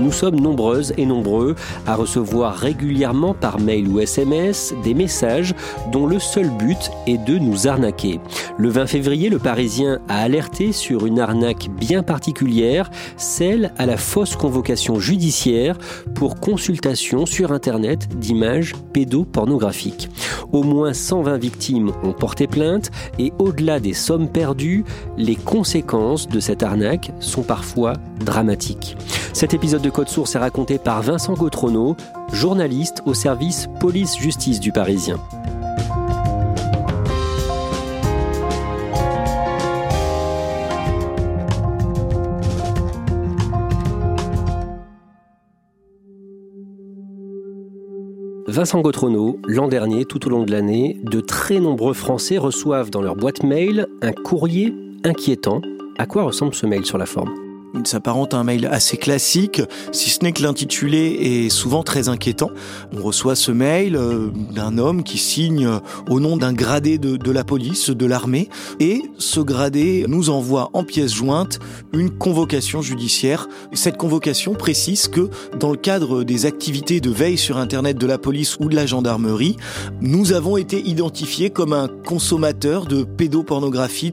Nous sommes nombreuses et nombreux à recevoir régulièrement par mail ou SMS des messages dont le seul but est de nous arnaquer. Le 20 février, le Parisien a alerté sur une arnaque bien particulière, celle à la fausse convocation judiciaire pour consultation sur Internet d'images pédopornographiques. Au moins 120 victimes ont porté plainte et au-delà des sommes perdues, les conséquences de cette arnaque sont parfois dramatiques. Cet épisode de Code Source est raconté par Vincent Gautrono, journaliste au service police-justice du Parisien. Vincent Gautrono, l'an dernier, tout au long de l'année, de très nombreux Français reçoivent dans leur boîte mail un courrier inquiétant. À quoi ressemble ce mail sur la forme? Il s'apparente à un mail assez classique, si ce n'est que l'intitulé est souvent très inquiétant. On reçoit ce mail euh, d'un homme qui signe au nom d'un gradé de, de la police, de l'armée, et ce gradé nous envoie en pièce jointe une convocation judiciaire. Cette convocation précise que dans le cadre des activités de veille sur Internet de la police ou de la gendarmerie, nous avons été identifiés comme un consommateur de pédopornographie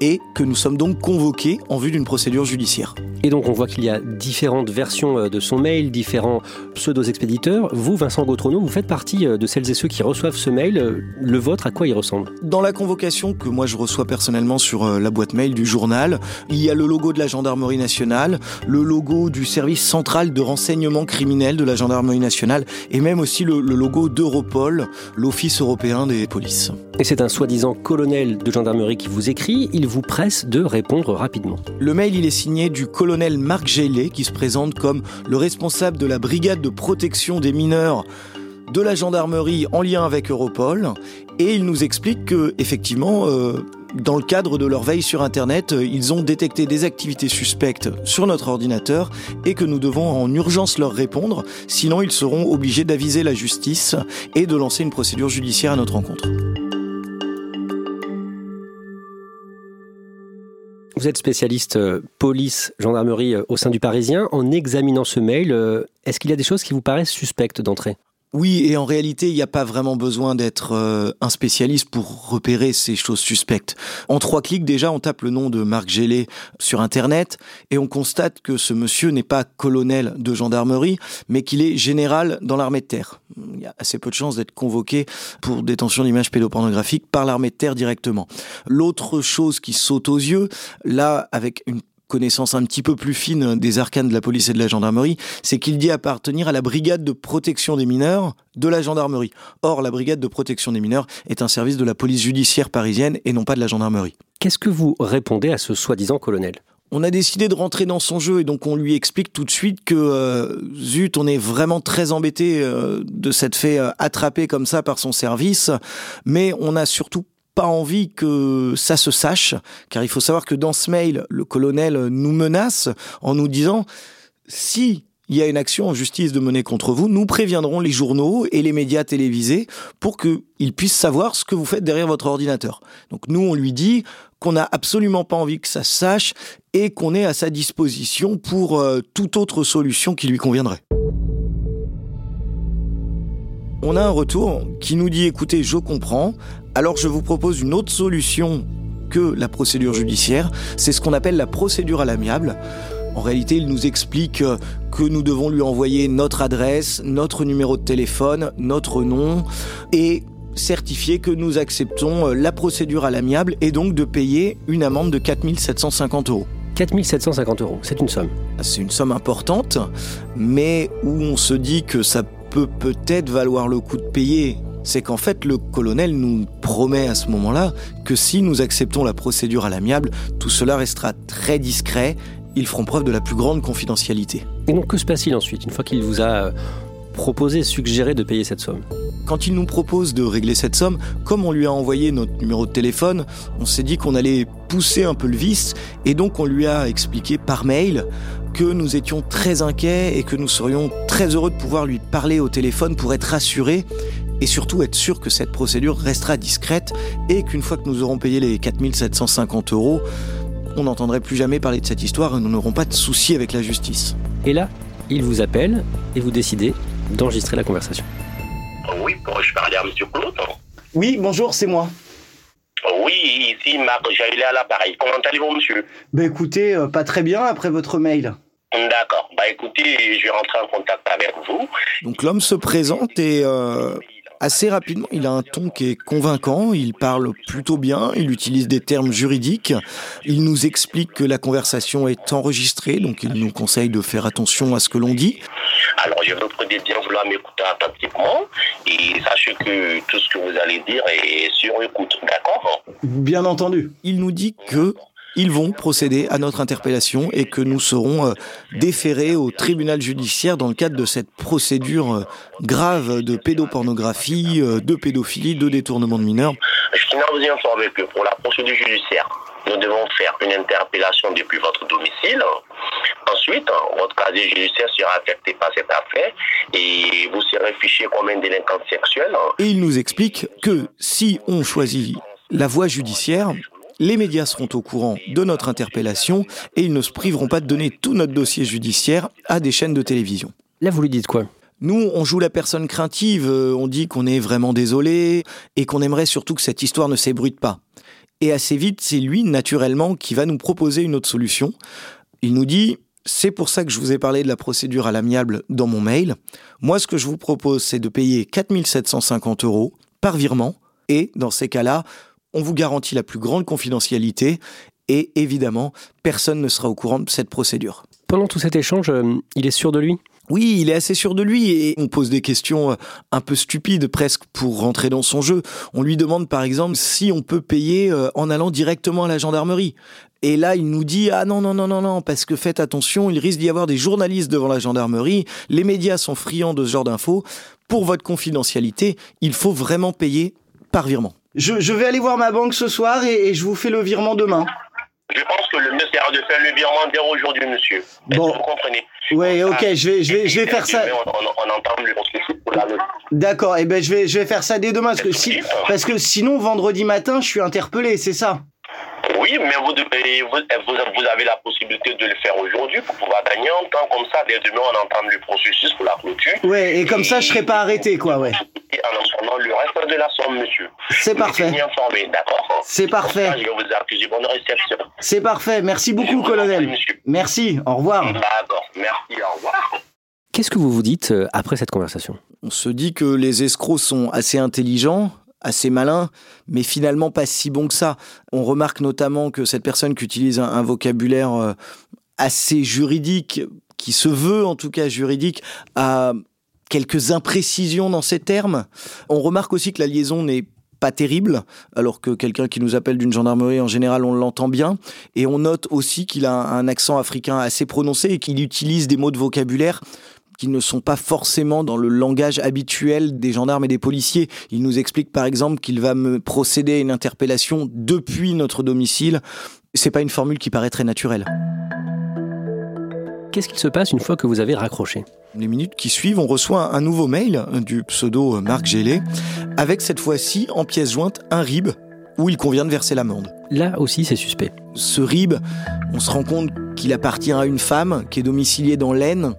et que nous sommes donc convoqués en vue d'une procédure judiciaire. Et donc on voit qu'il y a différentes versions euh, de son mail, différents pseudo-expéditeurs. Vous, Vincent Gautrono, vous faites partie euh, de celles et ceux qui reçoivent ce mail. Euh, le vôtre, à quoi il ressemble? Dans la convocation que moi je reçois personnellement sur la boîte mail du journal, il y a le logo de la gendarmerie nationale, le logo du service central de renseignement criminel de la gendarmerie nationale et même aussi le, le logo d'Europol, l'Office européen des polices. Et c'est un soi-disant colonel de gendarmerie qui vous écrit. Il vous presse de répondre rapidement. Le mail, il est signé du colonel Marc Gélet, qui se présente comme le responsable de la brigade de protection des mineurs de la gendarmerie en lien avec Europol. Et il nous explique que, effectivement, euh, dans le cadre de leur veille sur Internet, euh, ils ont détecté des activités suspectes sur notre ordinateur et que nous devons en urgence leur répondre, sinon ils seront obligés d'aviser la justice et de lancer une procédure judiciaire à notre rencontre. Vous êtes spécialiste euh, police, gendarmerie euh, au sein du Parisien. En examinant ce mail, euh, est-ce qu'il y a des choses qui vous paraissent suspectes d'entrée? Oui, et en réalité, il n'y a pas vraiment besoin d'être euh, un spécialiste pour repérer ces choses suspectes. En trois clics, déjà, on tape le nom de Marc Gélé sur Internet et on constate que ce monsieur n'est pas colonel de gendarmerie, mais qu'il est général dans l'armée de terre. Il y a assez peu de chances d'être convoqué pour détention d'images pédopornographiques par l'armée de terre directement. L'autre chose qui saute aux yeux, là, avec une connaissance un petit peu plus fine des arcanes de la police et de la gendarmerie, c'est qu'il dit appartenir à la brigade de protection des mineurs de la gendarmerie. Or, la brigade de protection des mineurs est un service de la police judiciaire parisienne et non pas de la gendarmerie. Qu'est-ce que vous répondez à ce soi-disant colonel? On a décidé de rentrer dans son jeu et donc on lui explique tout de suite que euh, zut, on est vraiment très embêté euh, de s'être fait euh, attraper comme ça par son service, mais on a surtout pas envie que ça se sache, car il faut savoir que dans ce mail, le colonel nous menace en nous disant si il y a une action en justice de mener contre vous, nous préviendrons les journaux et les médias télévisés pour qu'ils puissent savoir ce que vous faites derrière votre ordinateur. Donc nous, on lui dit qu'on n'a absolument pas envie que ça se sache et qu'on est à sa disposition pour euh, toute autre solution qui lui conviendrait. on a un retour qui nous dit écoutez, je comprends, alors je vous propose une autre solution que la procédure judiciaire, c'est ce qu'on appelle la procédure à l'amiable. En réalité, il nous explique que nous devons lui envoyer notre adresse, notre numéro de téléphone, notre nom et certifier que nous acceptons la procédure à l'amiable et donc de payer une amende de 4750 euros. 4750 euros, c'est une somme. C'est une somme importante, mais où on se dit que ça peut peut-être valoir le coup de payer c'est qu'en fait le colonel nous promet à ce moment-là que si nous acceptons la procédure à l'amiable, tout cela restera très discret, ils feront preuve de la plus grande confidentialité. Et donc que se passe-t-il ensuite, une fois qu'il vous a euh, proposé, suggéré de payer cette somme? Quand il nous propose de régler cette somme, comme on lui a envoyé notre numéro de téléphone, on s'est dit qu'on allait pousser un peu le vice et donc on lui a expliqué par mail que nous étions très inquiets et que nous serions très heureux de pouvoir lui parler au téléphone pour être rassurés et surtout être sûr que cette procédure restera discrète et qu'une fois que nous aurons payé les 4750 euros, on n'entendrait plus jamais parler de cette histoire et nous n'aurons pas de soucis avec la justice. Et là, il vous appelle et vous décidez d'enregistrer la conversation. Oui, pourrais-je parler à M. Claude Oui, bonjour, c'est moi. Oui, ici Marc Jaillet à l'appareil. Comment allez-vous, monsieur? Ben écoutez, euh, pas très bien après votre mail. D'accord. Bah écoutez, je vais rentrer en contact avec vous. Donc l'homme se présente et euh, assez rapidement, il a un ton qui est convaincant, il parle plutôt bien, il utilise des termes juridiques, il nous explique que la conversation est enregistrée, donc il nous conseille de faire attention à ce que l'on dit. Alors je vous prie de bien vouloir m'écouter attentivement et sachez que tout ce que vous allez dire est sur écoute, d'accord? Bien entendu. Il nous dit que ils vont procéder à notre interpellation et que nous serons euh, déférés au tribunal judiciaire dans le cadre de cette procédure euh, grave de pédopornographie, euh, de pédophilie, de détournement de mineurs. Je tiens à vous informer que pour la procédure judiciaire, nous devons faire une interpellation depuis votre domicile. Ensuite, votre casier judiciaire sera affecté par cette affaire et vous serez fiché comme un délinquant sexuel. Et il nous explique que si on choisit la voie judiciaire, les médias seront au courant de notre interpellation et ils ne se priveront pas de donner tout notre dossier judiciaire à des chaînes de télévision. Là, vous lui dites quoi? Nous, on joue la personne craintive, euh, on dit qu'on est vraiment désolé et qu'on aimerait surtout que cette histoire ne s'ébruite pas. Et assez vite, c'est lui, naturellement, qui va nous proposer une autre solution. Il nous dit, c'est pour ça que je vous ai parlé de la procédure à l'amiable dans mon mail. Moi, ce que je vous propose, c'est de payer 4750 euros par virement. Et dans ces cas-là, on vous garantit la plus grande confidentialité et évidemment, personne ne sera au courant de cette procédure. Pendant tout cet échange, euh, il est sûr de lui? Oui, il est assez sûr de lui et on pose des questions euh, un peu stupides presque pour rentrer dans son jeu. On lui demande par exemple si on peut payer euh, en allant directement à la gendarmerie. Et là, il nous dit ah non non non non non parce que faites attention, il risque d'y avoir des journalistes devant la gendarmerie, les médias sont friands de ce genre d'infos. Pour votre confidentialité, il faut vraiment payer par virement. Je, vais aller voir ma banque ce soir et, je vous fais le virement demain. Je pense que le mieux sera de faire le virement dès aujourd'hui, monsieur. Bon. Vous comprenez Oui, ok, je vais, je vais, je vais faire ça. On, entend le D'accord, et eh ben je vais, je vais faire ça dès demain parce que si, parce que sinon vendredi matin, je suis interpellé, c'est ça. Oui, mais vous, vous, avez la possibilité de le faire aujourd'hui pour pouvoir gagner un temps comme ça. Dès demain, on entame le processus pour la clôture. Ouais, et comme ça, je serai pas arrêté, quoi, ouais. Et en entendant le reste de la somme, monsieur. C'est parfait. informé, d'accord? C'est parfait. je vais vous accuser bonne réception. C'est parfait. Merci beaucoup, colonel. Merci. Au revoir. D'accord. Merci. Au revoir. Qu'est-ce que vous vous dites euh, après cette conversation? On se dit que les escrocs sont assez intelligents, assez malin, mais finalement pas si bon que ça. On remarque notamment que cette personne qui utilise un, vocabulaire euh, assez juridique, qui se veut en tout cas juridique, a quelques imprécisions dans ses termes. On remarque aussi que la liaison n'est pas terrible, alors que quelqu'un qui nous appelle d'une gendarmerie, en général, on l'entend bien. Et on note aussi qu'il a un accent africain assez prononcé et qu'il utilise des mots de vocabulaire qui ne sont pas forcément dans le langage habituel des gendarmes et des policiers. Il nous explique par exemple qu'il va me procéder à une interpellation depuis notre domicile. C'est pas une formule qui paraît très naturelle. Qu'est-ce qu'il se passe une fois que vous avez raccroché? Les minutes qui suivent, on reçoit un nouveau mail du pseudo Marc Gélé, avec cette fois-ci en pièce jointe un RIB où il convient de verser l'amende. Là aussi, c'est suspect. Ce RIB, on se rend compte qu'il appartient à une femme qui est domiciliée dans l'Aisne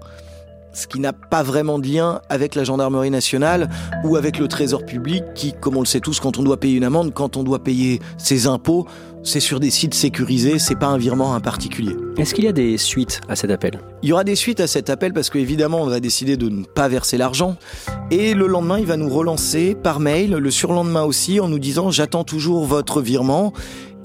qui n'a pas vraiment de lien avec la gendarmerie nationale ou avec le trésor public qui, comme on le sait tous, quand on doit payer une amende, quand on doit payer ses impôts, c'est sur des sites sécurisés, c'est pas un virement à un particulier. Est-ce qu'il y a des suites à cet appel? Il y aura des suites à cet appel parce qu'évidemment, on va décider de ne pas verser l'argent. Et le lendemain, il va nous relancer par mail, le surlendemain aussi, en nous disant J'attends toujours votre virement.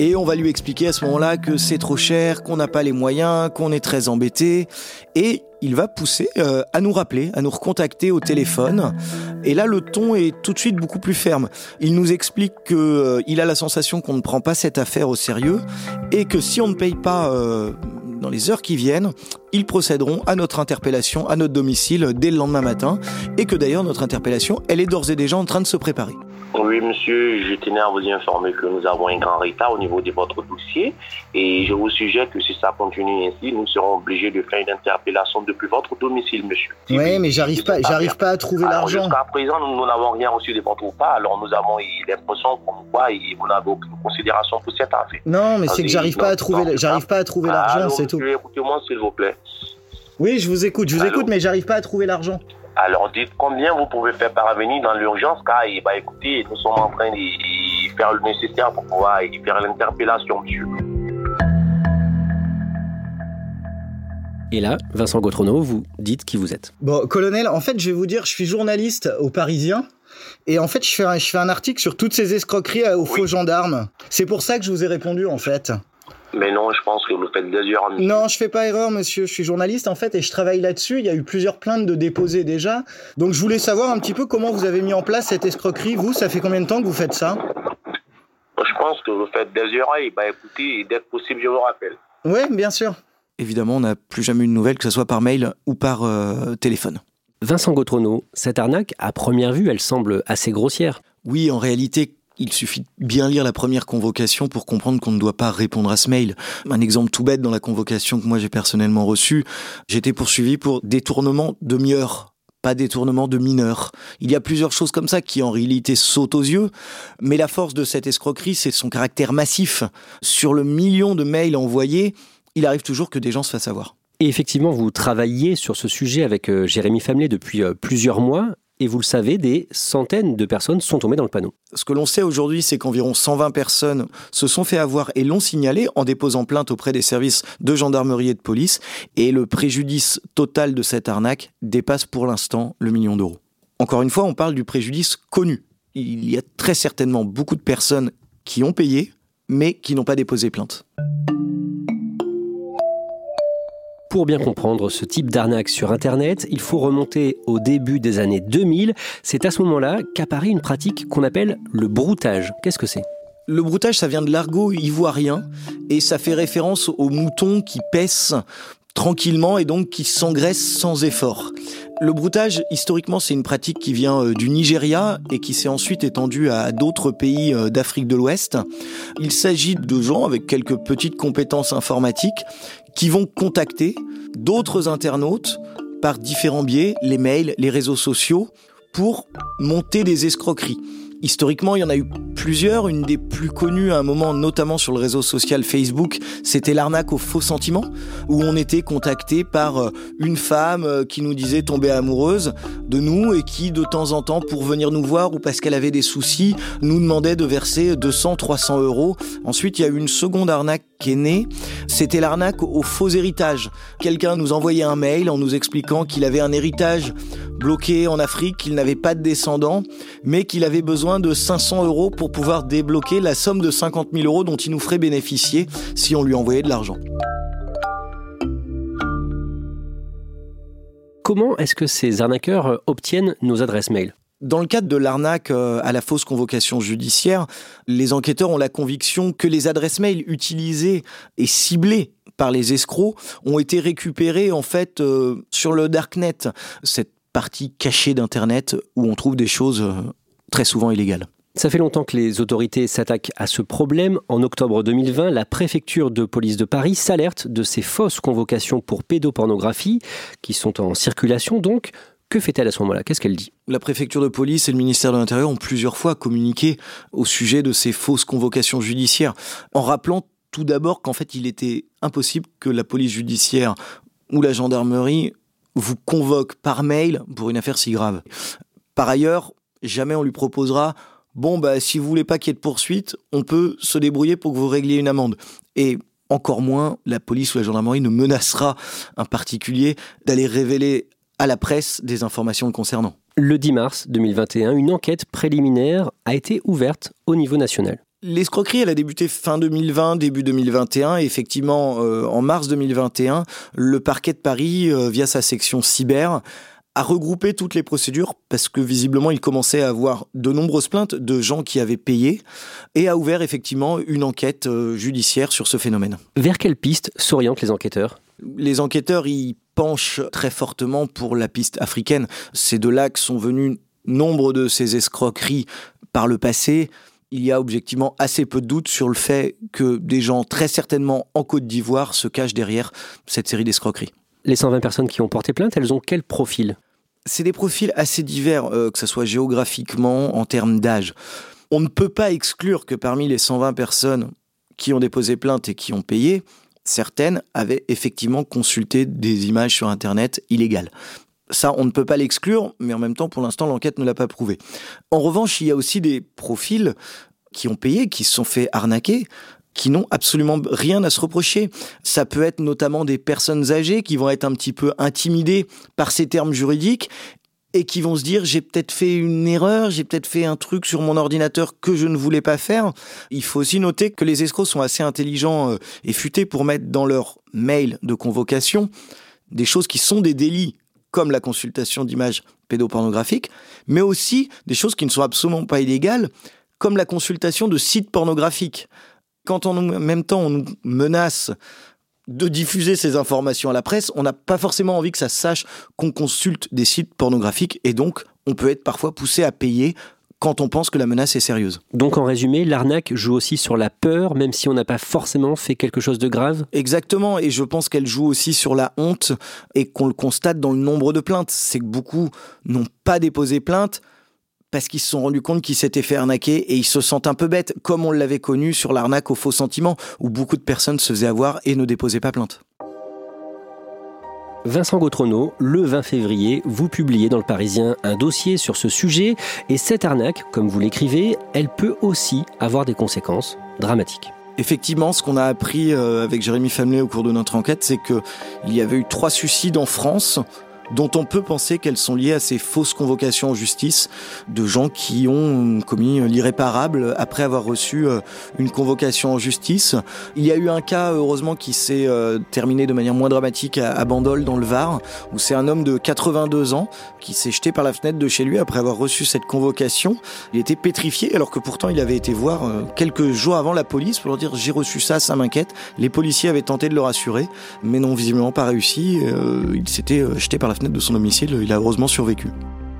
Et on va lui expliquer à ce moment-là que c'est trop cher, qu'on n'a pas les moyens, qu'on est très embêté. Et il va pousser euh, à nous rappeler, à nous recontacter au téléphone. Et là, le ton est tout de suite beaucoup plus ferme. Il nous explique qu'il euh, a la sensation qu'on ne prend pas cette affaire au sérieux et que si on ne paye pas euh, dans les heures qui viennent, ils procéderont à notre interpellation à notre domicile dès le lendemain matin et que d'ailleurs notre interpellation, elle est d'ores et déjà en train de se préparer. Oui, monsieur, je tenais à vous informer que nous avons un grand retard au niveau de votre dossier et je vous suggère que si ça continue ainsi, nous serons obligés de faire une interpellation depuis votre domicile, monsieur. oui, mais j'arrive pas, j'arrive pas à trouver l'argent. Jusqu'à présent, nous n'avons rien reçu de votre part, alors nous avons l'impression qu'on quoi vous n'avez aucune considération pour cette affaire. Non, mais c'est que j'arrive pas, à trouver, j'arrive pas à trouver l'argent, c'est tout. Écoutez-moi, s'il vous plaît. Oui, je vous écoute, je vous écoute, mais j'arrive pas à trouver l'argent. Alors dites combien vous pouvez faire parvenir dans l'urgence, car bah, écoutez, nous sommes en train de faire le nécessaire pour pouvoir faire l'interpellation, monsieur. Et là, Vincent Gautrono, vous dites qui vous êtes. Bon, colonel, en fait, je vais vous dire, je suis journaliste au Parisien. Et en fait, je fais un, je fais un article sur toutes ces escroqueries aux faux gendarmes. C'est pour ça que je vous ai répondu, en fait. Mais non, je pense que vous faites des erreurs. Non, je fais pas erreur, monsieur. Je suis journaliste en fait et je travaille là-dessus. Il y a eu plusieurs plaintes de déposées déjà. Donc je voulais savoir un petit peu comment vous avez mis en place cette escroquerie. Vous, ça fait combien de temps que vous faites ça? Je pense que vous faites des erreurs. Bah écoutez, dès que possible, je vous rappelle. Oui, bien sûr. Évidemment, on n'a plus jamais eu de nouvelles, que ce soit par mail ou par euh, téléphone. Vincent Gautrono, cette arnaque, à première vue, elle semble assez grossière. Oui, en réalité, il suffit de bien lire la première convocation pour comprendre qu'on ne doit pas répondre à ce mail. Un exemple tout bête dans la convocation que moi j'ai personnellement reçue, j'étais poursuivi pour détournement de mieurs pas détournement de mineurs. Il y a plusieurs choses comme ça qui en réalité sautent aux yeux, mais la force de cette escroquerie, c'est son caractère massif. Sur le million de mails envoyés, il arrive toujours que des gens se fassent avoir. Et effectivement, vous travaillez sur ce sujet avec euh, Jérémy Famelet depuis euh, plusieurs mois et vous le savez, des centaines de personnes sont tombées dans le panneau. Ce que l'on sait aujourd'hui, c'est qu'environ 120 personnes se sont fait avoir et l'ont signalé en déposant plainte auprès des services de gendarmerie et de police. Et le préjudice total de cette arnaque dépasse pour l'instant le million d'euros. Encore une fois, on parle du préjudice connu. Il y a très certainement beaucoup de personnes qui ont payé, mais qui n'ont pas déposé plainte. Pour bien comprendre ce type d'arnaque sur Internet, il faut remonter au début des années 2000. C'est à ce moment-là qu'apparaît une pratique qu'on appelle le broutage. Qu'est-ce que c'est? Le broutage, ça vient de l'argot ivoirien et ça fait référence aux moutons qui paissent tranquillement et donc qui s'engraissent sans effort. Le broutage, historiquement, c'est une pratique qui vient euh, du Nigeria et qui s'est ensuite étendue à d'autres pays euh, d'Afrique de l'Ouest. Il s'agit de gens avec quelques petites compétences informatiques qui vont contacter d'autres internautes par différents biais, les mails, les réseaux sociaux, pour monter des escroqueries. Historiquement, il y en a eu plusieurs. Une des plus connues à un moment, notamment sur le réseau social Facebook, c'était l'arnaque aux faux sentiments, où on était contacté par euh, une femme euh, qui nous disait tomber amoureuse de nous et qui, de temps en temps, pour venir nous voir ou parce qu'elle avait des soucis, nous demandait de verser 200, 300 euros. Ensuite, il y a eu une seconde arnaque née. C'était l'arnaque au faux héritage. Quelqu'un nous envoyait un mail en nous expliquant qu'il avait un héritage bloqué en Afrique, qu'il n'avait pas de descendants, mais qu'il avait besoin de 500 euros pour pouvoir débloquer la somme de 50 000 euros dont il nous ferait bénéficier si on lui envoyait de l'argent. Comment est-ce que ces arnaqueurs obtiennent nos adresses mail? Dans le cadre de l'arnaque euh, à la fausse convocation judiciaire, les enquêteurs ont la conviction que les adresses mail utilisées et ciblées par les escrocs ont été récupérées en fait euh, sur le darknet, cette partie cachée d'internet où on trouve des choses euh, très souvent illégales. Ça fait longtemps que les autorités s'attaquent à ce problème. En octobre 2020, la préfecture de police de Paris s'alerte de ces fausses convocations pour pédopornographie qui sont en circulation donc. Que fait-elle à ce moment-là? Qu'est-ce qu'elle dit? La préfecture de police et le ministère de l'Intérieur ont plusieurs fois communiqué au sujet de ces fausses convocations judiciaires, en rappelant tout d'abord qu'en fait il était impossible que la police judiciaire ou la gendarmerie vous convoque par mail pour une affaire si grave. Par ailleurs, jamais on lui proposera bon bah si vous voulez pas qu'il y ait de poursuite, on peut se débrouiller pour que vous régliez une amende. Et encore moins, la police ou la gendarmerie ne menacera un particulier d'aller révéler à la presse des informations le concernant. Le 10 mars 2021, une enquête préliminaire a été ouverte au niveau national. L'escroquerie, elle a débuté fin 2020, début 2021. Et effectivement, euh, en mars 2021, le parquet de Paris, euh, via sa section cyber, a regroupé toutes les procédures parce que visiblement il commençait à avoir de nombreuses plaintes de gens qui avaient payé et a ouvert effectivement une enquête euh, judiciaire sur ce phénomène. Vers quelle piste s'orientent les enquêteurs? Les enquêteurs y penchent très fortement pour la piste africaine. C'est de là que sont venus nombre de ces escroqueries par le passé il y a objectivement assez peu de doutes sur le fait que des gens très certainement en Côte d'Ivoire se cachent derrière cette série d'escroqueries. Les 120 personnes qui ont porté plainte, elles ont quel profil? C'est des profils assez divers, euh, que ce soit géographiquement, en termes d'âge. On ne peut pas exclure que parmi les 120 personnes qui ont déposé plainte et qui ont payé, certaines avaient effectivement consulté des images sur Internet illégales. Ça, on ne peut pas l'exclure, mais en même temps, pour l'instant, l'enquête ne l'a pas prouvé. En revanche, il y a aussi des profils qui ont payé, qui se sont fait arnaquer, qui n'ont absolument rien à se reprocher. Ça peut être notamment des personnes âgées qui vont être un petit peu intimidées par ces termes juridiques et qui vont se dire j'ai peut-être fait une erreur, j'ai peut-être fait un truc sur mon ordinateur que je ne voulais pas faire. Il faut aussi noter que les escrocs sont assez intelligents euh, et futés pour mettre dans leur mail de convocation des choses qui sont des délits comme la consultation d'images pédopornographiques, mais aussi des choses qui ne sont absolument pas illégales, comme la consultation de sites pornographiques. Quand en même temps on nous menace de diffuser ces informations à la presse, on n'a pas forcément envie que ça sache qu'on consulte des sites pornographiques et donc on peut être parfois poussé à payer quand on pense que la menace est sérieuse. Donc en résumé, l'arnaque joue aussi sur la peur, même si on n'a pas forcément fait quelque chose de grave? Exactement, et je pense qu'elle joue aussi sur la honte, et qu'on le constate dans le nombre de plaintes. C'est que beaucoup n'ont pas déposé plainte parce qu'ils se sont rendus compte qu'ils s'étaient fait arnaquer et ils se sentent un peu bêtes, comme on l'avait connu sur l'arnaque aux faux sentiments, où beaucoup de personnes se faisaient avoir et ne déposaient pas plainte. Vincent Gautrono, le 20 février, vous publiez dans le Parisien un dossier sur ce sujet et cette arnaque, comme vous l'écrivez, elle peut aussi avoir des conséquences dramatiques. Effectivement, ce qu'on a appris euh, avec Jérémy Famelet au cours de notre enquête, c'est qu'il y avait eu trois suicides en France dont on peut penser qu'elles sont liées à ces fausses convocations en justice de gens qui ont commis l'irréparable après avoir reçu euh, une convocation en justice. Il y a eu un cas, heureusement, qui s'est euh, terminé de manière moins dramatique à Bandol, dans le Var, où c'est un homme de 82 ans qui s'est jeté par la fenêtre de chez lui après avoir reçu cette convocation. Il était pétrifié, alors que pourtant il avait été voir euh, quelques jours avant la police pour leur dire j'ai reçu ça, ça m'inquiète. Les policiers avaient tenté de le rassurer, mais n'ont visiblement pas réussi. Il s'était jeté par la fenêtre de son domicile, il a heureusement survécu.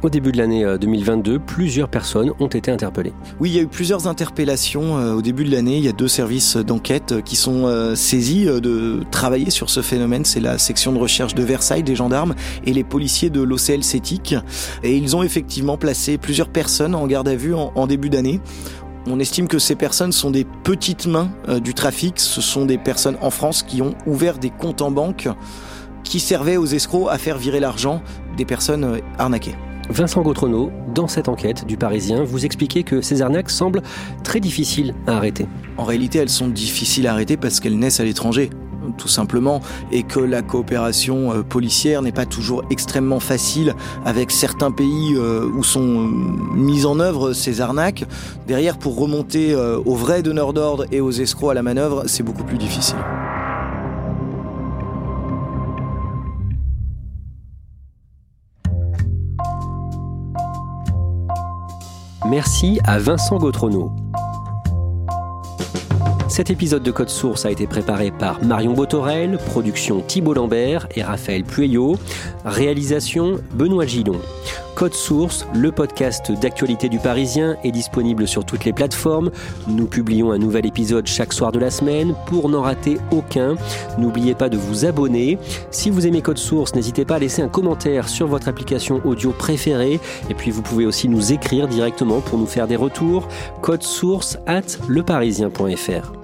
Au début de l'année 2022, euh, plusieurs personnes ont été interpellées. Oui, il y a eu plusieurs interpellations euh, au début de l'année. Il y a deux services d'enquête euh, qui sont saisis de travailler sur ce phénomène. C'est la section de recherche de Versailles des gendarmes et les policiers de l'OCL Cétique. Et ils ont effectivement placé plusieurs personnes en garde à vue en, début d'année. On estime que ces personnes sont des petites mains du trafic. Ce sont des personnes en France qui ont ouvert des comptes en banque qui servait aux escrocs à faire virer l'argent des personnes euh, arnaquées. Vincent Gautrono, dans cette enquête du Parisien, vous expliquez que ces arnaques semblent très difficiles à arrêter. En réalité, elles sont difficiles à arrêter parce qu'elles naissent à l'étranger tout simplement, et que la coopération euh, policière n'est pas toujours extrêmement facile avec certains pays euh, où sont mises en œuvre ces arnaques. Derrière, pour remonter aux vrais donneurs d'ordre et aux escrocs à la manœuvre, c'est beaucoup plus difficile. Merci à Vincent Gautrono. Cet épisode de Code Source a été préparé par Marion Botorel, production Thibault Lambert et Raphaël Pueyo, réalisation Benoît Gillon. Code Source, le podcast d'actualité du Parisien, est disponible sur toutes les plateformes. Nous publions un nouvel épisode chaque soir de la semaine. Pour n'en rater aucun, n'oubliez pas de vous abonner. Si vous aimez Code Source, n'hésitez pas à laisser un commentaire sur votre application audio préférée. Et puis vous pouvez aussi nous écrire directement pour nous faire des retours. Code Source at leparisien.fr.